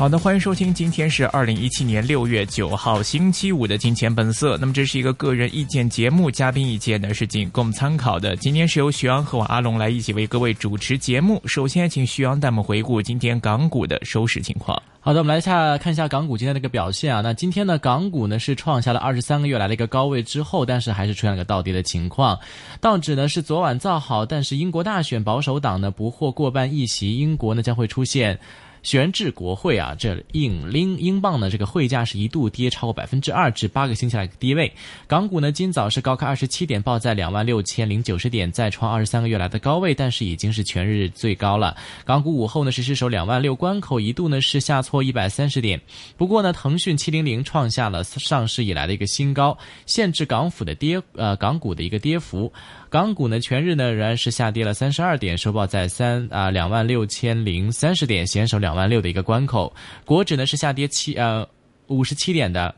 好的，欢迎收听，今天是二零一七年六月九号星期五的金钱本色。那么这是一个个人意见节目，嘉宾意见呢是仅供参考的。今天是由徐阳和我阿龙来一起为各位主持节目。首先，请徐阳带我们回顾今天港股的收市情况。好的，我们来下看一下港股今天的一个表现啊。那今天呢，港股呢是创下了二十三个月来的一个高位之后，但是还是出现了个倒跌的情况。道指呢是昨晚造好，但是英国大选保守党呢不获过半议席，英国呢将会出现。悬置国会啊，这引拎英镑呢，这个汇价是。一度跌超过百分之二，至八个星期来低位。港股呢，今早是。高开二十七点，报在两万六千零九十点，再创二十三个月来的高位，但是。已经是。全日最高了。港股午后呢是。失守两万六关口，一度呢是。下挫一百三十点。不过呢，腾讯七零零创下了上市以来的一个新高，限制港府的跌呃港股的一个跌幅。港股呢，全日呢仍然是下跌了三十二点，收报在三啊两万六千零三十点，险守两万六的一个关口。国指呢是下跌七呃五十七点的，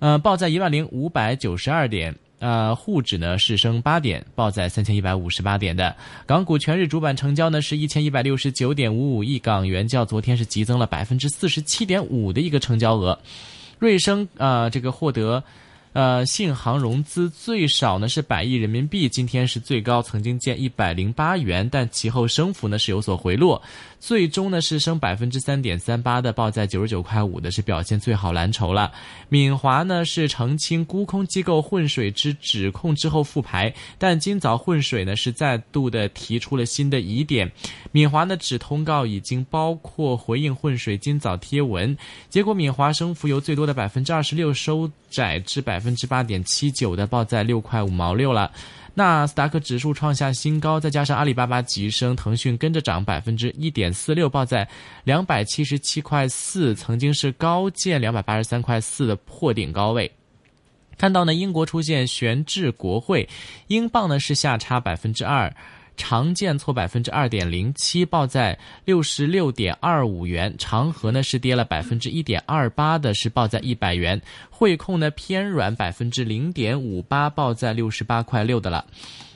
呃报在一万零五百九十二点。呃沪指呢是升八点，报在三千一百五十八点的。港股全日主板成交呢是一千一百六十九点五五亿港元，较昨天是急增了百分之四十七点五的一个成交额。瑞声啊这个获得。呃，信行融资最少呢是百亿人民币，今天是最高曾经见一百零八元，但其后升幅呢是有所回落。最终呢是升百分之三点三八的，报在九十九块五的，是表现最好蓝筹了。敏华呢是澄清沽空机构混水之指控之后复牌，但今早混水呢是再度的提出了新的疑点。敏华呢指通告已经包括回应混水今早贴文，结果敏华升幅由最多的百分之二十六收窄至百分之八点七九的，报在六块五毛六了。纳斯达克指数创下新高，再加上阿里巴巴急升，腾讯跟着涨百分之一点四六，报在两百七十七块四，曾经是高见两百八十三块四的破顶高位。看到呢，英国出现悬置国会，英镑呢是下差百分之二。长建挫百分之二点零七，报在六十六点二五元。长和呢是跌了百分之一点二八的，是报在一百元。汇控呢偏软百分之零点五八，报在六十八块六的了。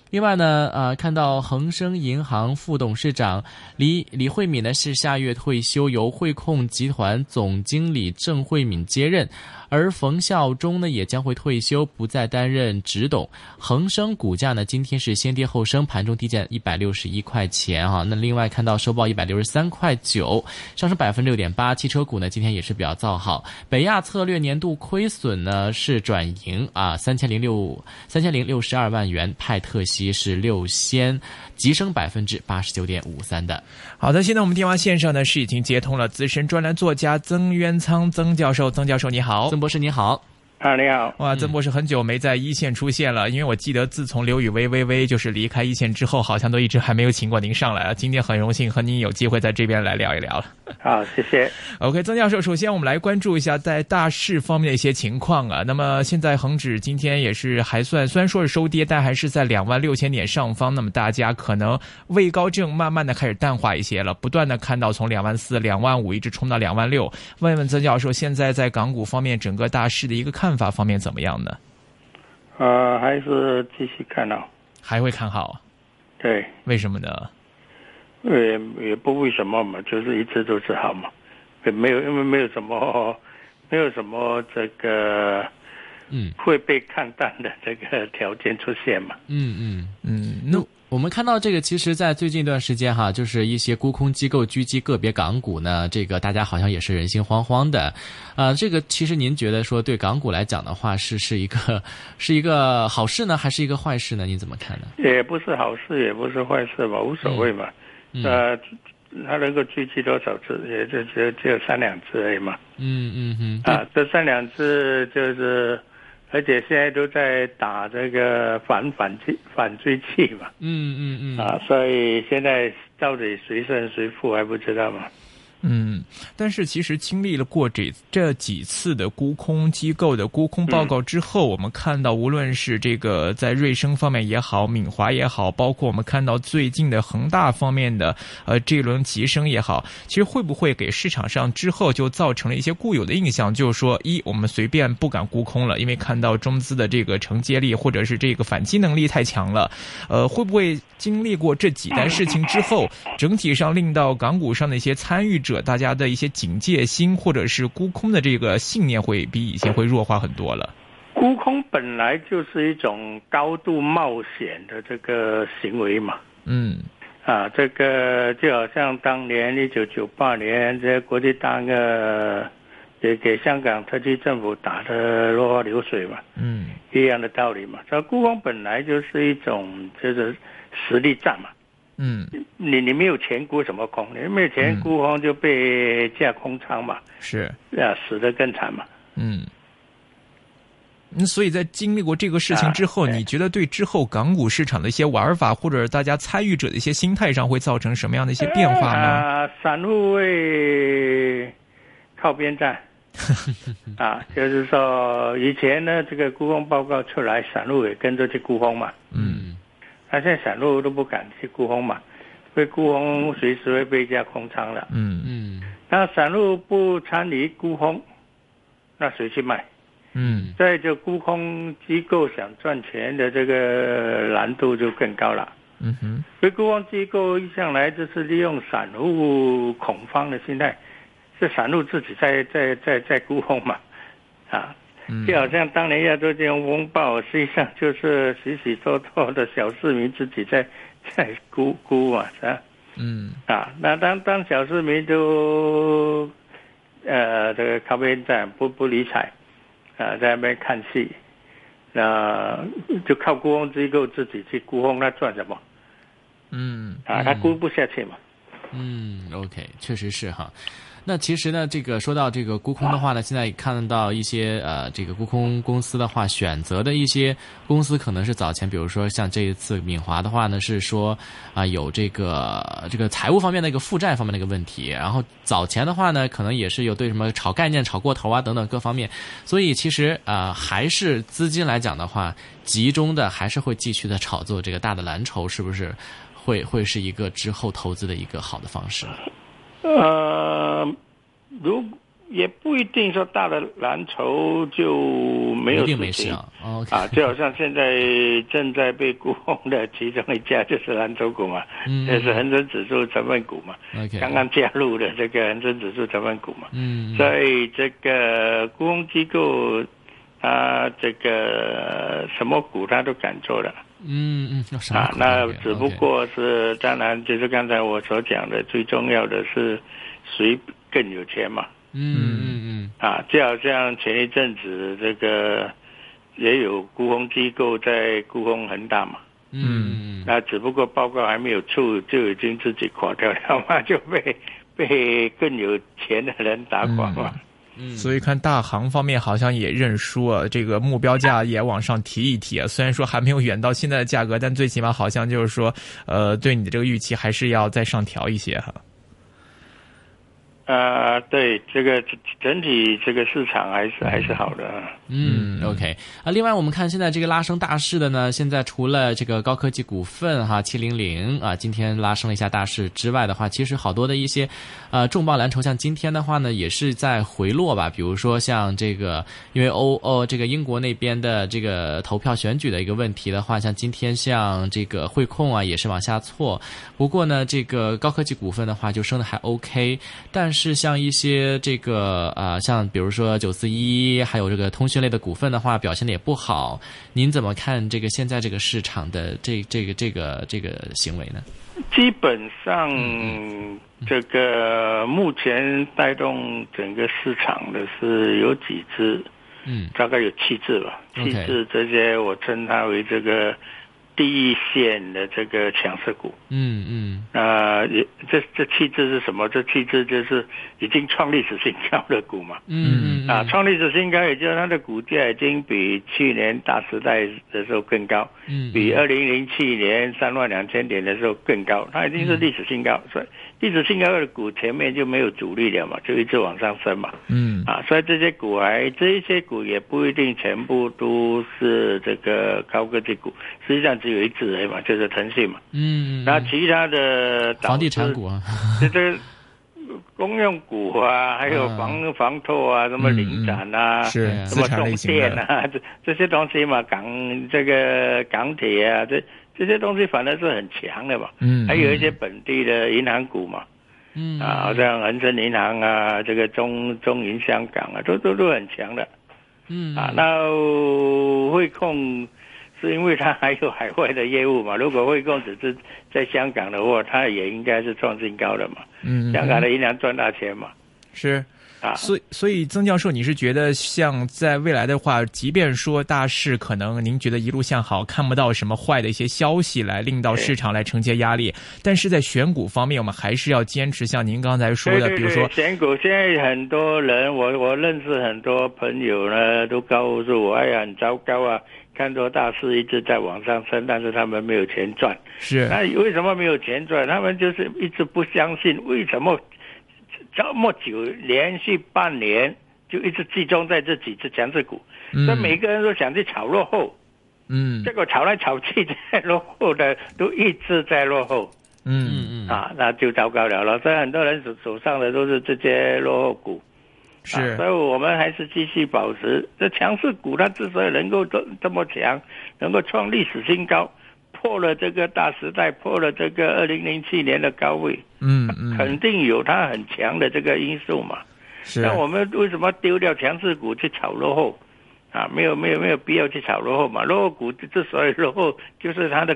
另外呢，呃，看到恒生银行副董事长李李慧敏呢是下月退休，由汇控集团总经理郑慧敏接任。而冯孝忠呢也将会退休，不再担任执董。恒生股价呢今天是先跌后升，盘中低见一百六十一块钱哈。那另外看到收报一百六十三块九，上升百分之六点八。汽车股呢今天也是比较造好。北亚策略年度亏损呢是转盈啊，三千零六三千零六十二万元，派特息是六仙，急升百分之八十九点五三的。好的，现在我们电话线上呢是已经接通了资深专栏作家曾渊仓曾教授，曾教授你好。博士你好，啊你好，哇，曾博士很久没在一线出现了，因为我记得自从刘宇微微微就是离开一线之后，好像都一直还没有请过您上来啊。今天很荣幸和您有机会在这边来聊一聊了。好，谢谢。OK，曾教授，首先我们来关注一下在大市方面的一些情况啊。那么现在恒指今天也是还算，虽然说是收跌，但还是在两万六千点上方。那么大家可能位高症慢慢的开始淡化一些了，不断的看到从两万四、两万五一直冲到两万六。问问曾教授，现在在港股方面整个大市的一个看法方面怎么样呢？呃，还是继续看好，还会看好。对，为什么呢？也也不为什么嘛，就是一直都是好嘛，也没有因为没有什么，没有什么这个，嗯，会被看淡的这个条件出现嘛。嗯嗯嗯。那我们看到这个，其实，在最近一段时间哈，就是一些沽空机构狙击个别港股呢，这个大家好像也是人心惶惶的。啊，这个其实您觉得说对港股来讲的话，是是一个 是一个好事呢，还是一个坏事呢？你怎么看呢？也不是好事，也不是坏事吧，无所谓嘛。呃，他能够狙击多少次？也就只有只有三两次而已嘛。嗯嗯嗯。啊，这三两次就是，而且现在都在打这个反反击反追器嘛。嗯嗯嗯。啊，所以现在到底谁胜谁负还不知道嘛。嗯，但是其实经历了过这这几次的沽空机构的沽空报告之后，我们看到无论是这个在瑞声方面也好，敏华也好，包括我们看到最近的恒大方面的呃这轮急升也好，其实会不会给市场上之后就造成了一些固有的印象，就是说一我们随便不敢沽空了，因为看到中资的这个承接力或者是这个反击能力太强了，呃，会不会经历过这几单事情之后，整体上令到港股上的一些参与者？大家的一些警戒心，或者是沽空的这个信念，会比以前会弱化很多了。沽空本来就是一种高度冒险的这个行为嘛。嗯。啊，这个就好像当年一九九八年，这国际大鳄也给香港特区政府打的落花流水嘛。嗯。一样的道理嘛。这沽空本来就是一种就是实力战嘛。嗯，你你没有钱沽什么空？你没有钱沽空就被架空仓嘛，是啊，死的更惨嘛。嗯，那所以在经历过这个事情之后，你觉得对之后港股市场的一些玩法，或者大家参与者的一些心态上，会造成什么样的一些变化呢？啊，散户会靠边站 啊，就是说以前呢，这个沽空报告出来，散户也跟着去沽空嘛。嗯。他现在散户都不敢去沽空嘛，被沽空随时会被加空仓了。嗯嗯。那散户不参与沽空，那谁去卖？嗯。在这沽空机构想赚钱的这个难度就更高了。嗯哼。所以沽空机构一向来就是利用散户恐慌的心态，是散户自己在在在在沽空嘛，啊。就好像当年亚洲金融风暴，实际上就是许许多多的小市民自己在 在估估嘛，是吧？嗯。啊，那当当小市民都呃这个靠边站不不理睬，啊在那边看戏，那就靠沽空机构自己去沽空，那赚什么？嗯。啊，他沽不下去嘛。嗯，OK，确实是哈。那其实呢，这个说到这个沽空的话呢，现在看到一些呃，这个沽空公司的话，选择的一些公司可能是早前，比如说像这一次敏华的话呢，是说啊有这个这个财务方面的一个负债方面的一个问题，然后早前的话呢，可能也是有对什么炒概念炒过头啊等等各方面，所以其实啊还是资金来讲的话，集中的还是会继续的炒作这个大的蓝筹，是不是会会是一个之后投资的一个好的方式？呃，如也不一定说大的蓝筹就没有事情。啊，啊，就好像现在正在被沽空的其中一家就是蓝筹股嘛，嗯，这是恒生指数成分股嘛刚刚加入的这个恒生指数成分股嘛，嗯，所以这个沽空机构啊，这个什么股他都敢做的。嗯嗯，啊，那只不过是当然，就是刚才我所讲的，最重要的是谁更有钱嘛。嗯嗯嗯。啊，就好像前一阵子这个也有沽空机构在沽空恒大嘛。嗯。那只不过报告还没有出，就已经自己垮掉了嘛，就被被更有钱的人打垮嘛。嗯，所以看大行方面好像也认输啊，这个目标价也往上提一提啊。虽然说还没有远到现在的价格，但最起码好像就是说，呃，对你的这个预期还是要再上调一些哈。呃对，这个整体这个市场还是还是好的。嗯，OK 啊。另外，我们看现在这个拉升大势的呢，现在除了这个高科技股份哈，七零零啊，今天拉升了一下大势之外的话，其实好多的一些呃重磅蓝筹，像今天的话呢，也是在回落吧。比如说像这个，因为欧哦这个英国那边的这个投票选举的一个问题的话，像今天像这个汇控啊，也是往下挫。不过呢，这个高科技股份的话，就升的还 OK，但是像一些这个啊，像比如说九四一，还有这个通讯类的股份的话，表现的也不好。您怎么看这个现在这个市场的这这个这个这个行为呢？基本上，这个目前带动整个市场的是有几只，嗯，大概有七只吧。七只这些我称它为这个第一线的这个强势股。嗯嗯那也这这气质是什么？这气质就是已经创历史新高的股嘛。嗯嗯啊，创历史新高，也就是它的股价已经比去年大时代的时候更高，嗯比二零零七年三万两千点的时候更高，它已经是历史新高。所以历史新高的股前面就没有主力了嘛，就一直往上升嘛。嗯啊，所以这些股还这一些股也不一定全部都是这个高科技股，实际上只有一只而已嘛，就是腾讯嘛。嗯，那其他的房地产股啊，这这公用股啊，还有嗯房房拓啊，什么领展啊，是什么重产类型的，电啊，这这些东西嘛，港这个港铁啊，这这些东西反正是很强的嘛。嗯，还有一些本地的银行股嘛，嗯啊，好像恒生银行啊，这个中中银香港啊，都都都很强的。嗯啊。那汇控是因为它还有海外的业务嘛，如果汇控只是在香港的话，它也应该是创新高的嘛。嗯，香港的银行赚大钱嘛，是。啊，所以，所以曾教授，你是觉得像在未来的话，即便说大势可能您觉得一路向好，看不到什么坏的一些消息来令到市场来承接压力，但是在选股方面，我们还是要坚持像您刚才说的，对对比如说，选股，现在很多人，我我认识很多朋友呢，都告诉我，哎呀，很糟糕啊，看多大师一直在往上升，但是他们没有钱赚。是那为什么没有钱赚？他们就是一直不相信，为什么这么久连续半年就一直集中在这几只强势股？嗯所以每个人都想去炒落后，嗯结果炒来炒去，在落后的都一直在落后。嗯嗯嗯啊，那就糟糕了了。所以很多人手手上的都是这些落后股，是啊，所以我们还是继续保持这强势股，它之所以能够这这么强，能够创历史新高，破了这个大时代，破了这个二零零七年的高位，嗯嗯肯定有它很强的这个因素嘛。是那我们为什么丢掉强势股去炒落后？啊，没有没有没有必要去炒落后嘛。落后股之所以落后，就是它的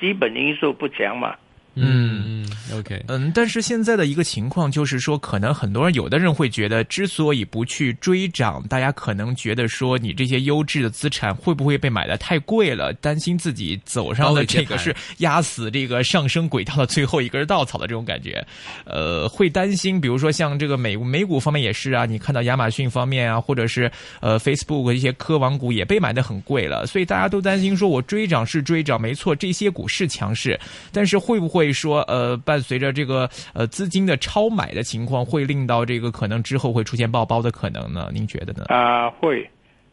基本因素不强嘛。嗯嗯，OK，嗯，但是现在的一个情况就是说，可能很多人，有的人会觉得，之所以不去追涨，大家可能觉得说，你这些优质的资产会不会被买的太贵了？担心自己走上的这个是压死这个上升轨道的最后一根稻草的这种感觉，呃，会担心，比如说像这个美美股方面也是啊，你看到亚马逊方面啊，或者是呃 Facebook 一些科网股也被买的很贵了，所以大家都担心说，我追涨是追涨，没错，这些股是强势，但是会不会说呃，伴随着这个呃资金的超买的情况，会令到这个可能之后会出现爆包的可能呢？您觉得呢？啊，会，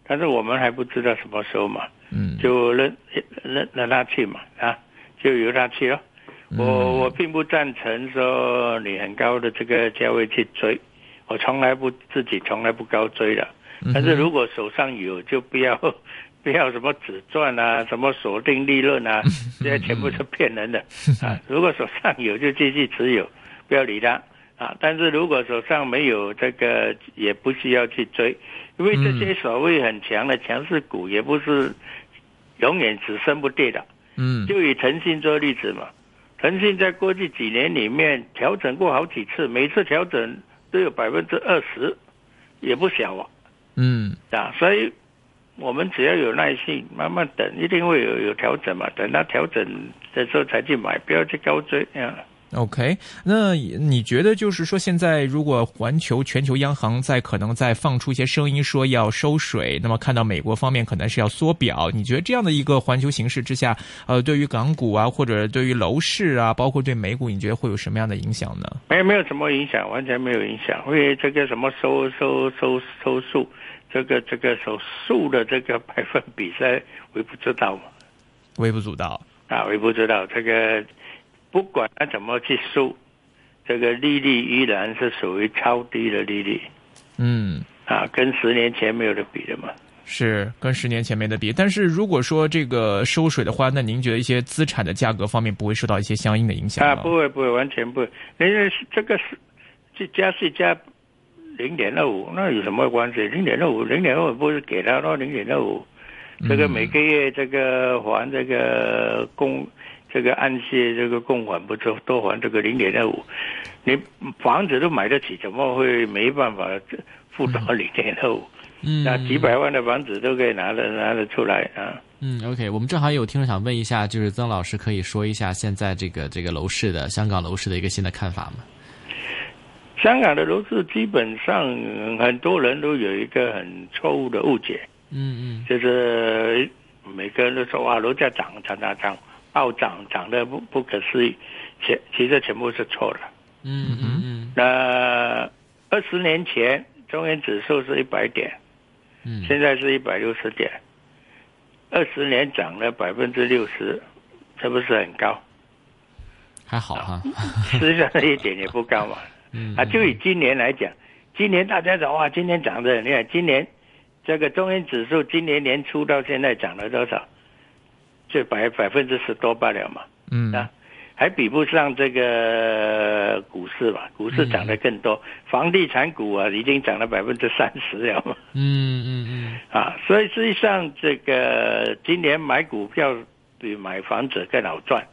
但是我们还不知道什么时候嘛，嗯，就任任让他去嘛，啊，就由他去了。我我并不赞成说你很高的这个价位去追，我从来不自己从来不高追的。但是如果手上有，就不要不要什么只赚啊，什么锁定利润啊，这些全部是骗人的 啊。如果手上有，就继续持有，不要理它啊。但是如果手上没有这个，也不需要去追，因为这些所谓很强的强势股，也不是永远只升不跌的。嗯就以腾讯做例子嘛，腾讯在过去几年里面调整过好几次，每次调整都有百分之二十，也不小啊。嗯啊，所以我们只要有耐心，慢慢等，一定会有有调整嘛。等它调整的时候才去买，不要去高追啊。OK，那你觉得就是说，现在如果环球全球央行在可能在放出一些声音说要收水，那么看到美国方面可能是要缩表，你觉得这样的一个环球形势之下，呃，对于港股啊，或者对于楼市啊，包括对美股，你觉得会有什么样的影响呢？没有没有什么影响，完全没有影响。因为这个什么收收收收数，这个这个手数的这个百分比在微不足道嘛。微不足道。啊，微不足道。这个不管他怎么去收，这个利率依然是属于超低的利率嗯。啊，跟十年前没有的比的嘛。是跟十年前没得比，但是如果说这个收水的话，那您觉得一些资产的价格方面不会受到一些相应的影响啊，不会不会，完全不会。因为这个是这加息加零点二五，那有什么关系？零点二五，零点二五不是给他那零点二五，这个每个月这个还这个供这个按揭这个供款不都都还这个零点二五？你房子都买得起，怎么会没办法付到零点二五？嗯，那几百万的房子都可以拿得拿得出来啊。嗯，OK，我们正好有听众想问一下，就是曾老师可以说一下现在这个这个楼市的香港楼市的一个新的看法吗？香港的楼市基本上很多人都有一个很错误的误解，嗯嗯就是每个人都说哇楼价涨涨涨涨暴涨涨的不不可思议，其其实全部是错的。嗯嗯嗯那二十年前中原指数是一百点，嗯，现在是一百六十点，二十年涨了百分之六十，这不是很高？还好哈。实际上一点也不高嘛。嗯啊，就以今年来讲，今年大家讲哇，今年涨的，你看今年这个中原指数今年年初到现在涨了多少？就百百分之十多罢了嘛，嗯。啊，还比不上这个股市嘛，股市涨得更多，房地产股啊已经涨了百分之三十了嘛，嗯嗯嗯。啊，所以实际上这个今年买股票比买房子更好赚。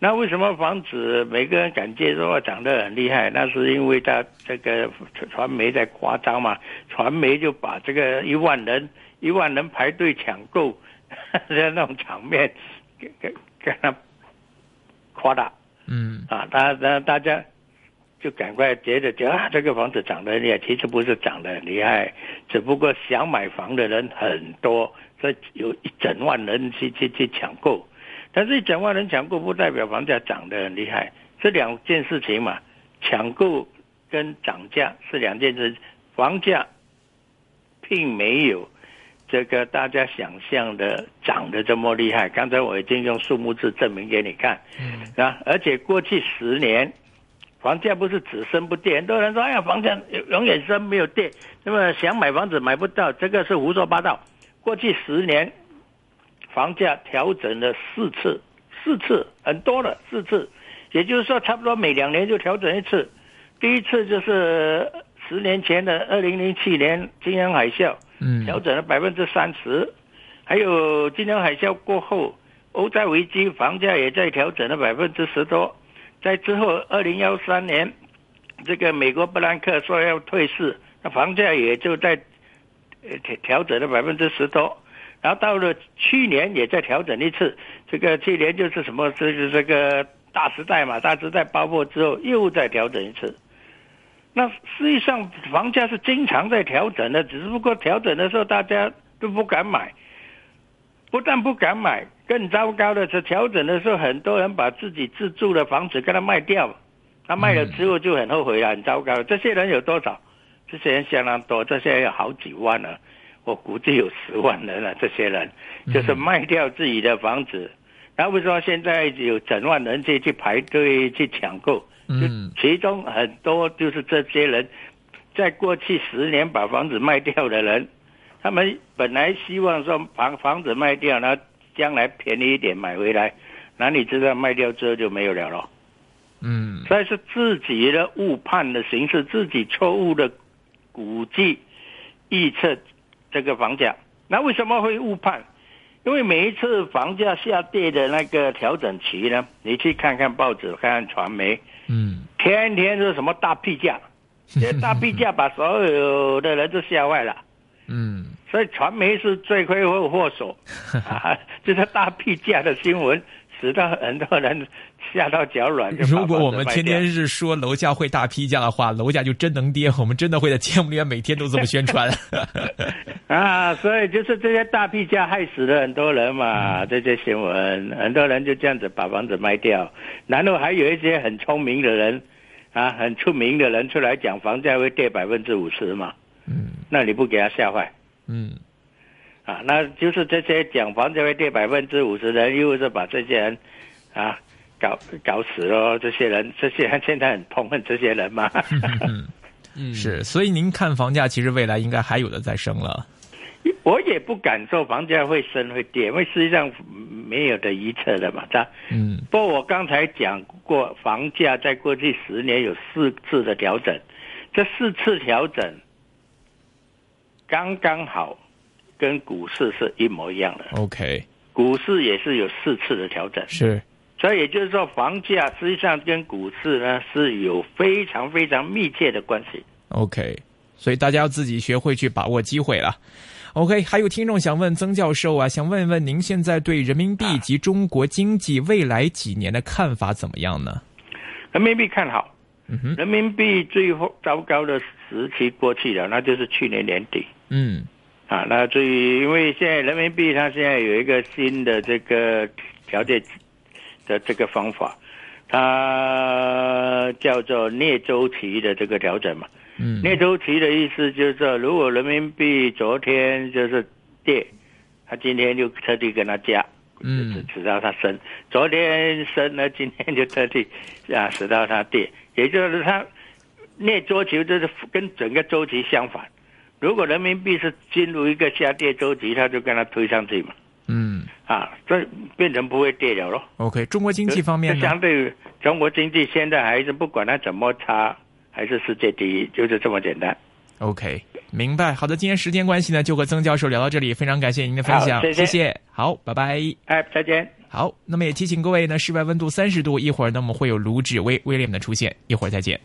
那为什么房子每个人感觉说涨得很厉害？那是因为他这个传媒在夸张嘛，传媒就把这个一万人一万人排队抢购 的那种场面给给给他夸大嗯啊，大大大家就赶快觉得觉得啊这个房子涨得很厉害，其实不是涨得很厉害，只不过想买房的人很多，所以有一整万人去去去抢购。但是讲话人抢购不代表房价涨得很厉害，这两件事情嘛，抢购跟涨价是两件事，房价并没有这个大家想象的涨得这么厉害。刚才我已经用数目字证明给你看，嗯啊，而且过去十年房价不是只升不跌，很多人说哎呀房价永远升没有跌，那么想买房子买不到，这个是胡说八道。过去十年房价调整了四次，四次很多了，四次，也就是说差不多每两年就调整一次。第一次就是十年前的二零零七年金融海啸，嗯调整了百分之三十，还有金融海啸过后，欧债危机房价也在调整了百分之十多。在之后，二零幺三年，这个美国布兰克说要退市，那房价也就在呃调调整了百分之十多。然后到了去年也在调整一次，这个去年就是什么，就是这个大时代嘛，大时代爆破之后又再调整一次。那实际上房价是经常在调整的，只不过调整的时候大家都不敢买，不但不敢买，更糟糕的是调整的时候很多人把自己自住的房子给它卖掉，他卖了之后就很后悔了，很糟糕。这些人有多少？这些人相当多，这些人有好几万了，我估计有十万人了。这些人就是卖掉自己的房子，然后为什么现在有整万人去去排队去抢购？嗯其中很多就是这些人，在过去十年把房子卖掉的人，他们本来希望说房房子卖掉，然后将来便宜一点买回来，哪里知道卖掉之后就没有了咯。嗯所以是自己的误判的形式，自己错误的估计预测这个房价。那为什么会误判？因为每一次房价下跌的那个调整期呢，你去看看报纸，看看传媒，嗯天天是什么大屁价，这大屁价把所有的人都吓坏了。嗯所以传媒是罪魁祸祸首 啊！就是大屁价的新闻，使得很多人吓到脚软。如果我们天天是说楼价会大批价的话，楼价就真能跌。我们真的会在节目里面每天都这么宣传。啊，所以就是这些大批价害死了很多人嘛，嗯这些新闻，很多人就这样子把房子卖掉，然后还有一些很聪明的人，啊，很出名的人出来讲房价会跌百分之五十嘛，嗯那你不给他吓坏嗯啊？那就是这些讲房价会跌百分之五十的人，又是把这些人啊搞搞死了，这些人，这些人现在很痛恨这些人嘛。嗯，嗯，是。所以您看房价其实未来应该还有的再升了。我也不敢说房价会升会跌，因为实际上没有的预测的嘛，它。嗯不过我刚才讲过，房价在过去十年有四次的调整，这四次调整刚刚好跟股市是一模一样的，，OK，股市也是有四次的调整，是所以也就是说，房价实际上跟股市呢是有非常非常密切的关系。OK。所以大家要自己学会去把握机会了。OK，还有听众想问曾教授啊，想问一问您现在对人民币及中国经济未来几年的看法怎么样呢？人民币看好，嗯哼，人民币最后糟糕的时期过去了，那就是去年年底。嗯啊，那至于因为现在人民币它现在有一个新的这个调节的这个方法，它叫做逆周期的这个调整嘛。嗯逆周期的意思就是说，如果人民币昨天就是跌，它今天就特地跟它加，嗯直到它升；昨天升了，今天就特地啊使到它跌，也就是它逆周期就是跟整个周期相反。如果人民币是进入一个下跌周期，它就跟它推上去嘛，嗯啊，这变成不会跌了咯。，OK，中国经济方面？相对于中国经济现在还是不管它怎么差，还是世界第一，就是这么简单。OK，明白。好的，今天时间关系呢，就和曾教授聊到这里，非常感谢您的分享，好谢谢谢。好，拜拜。哎，再见。好，那么也提醒各位呢，室外温度三十度，一会儿呢我们会有卢志威威廉的出现，一会儿再见。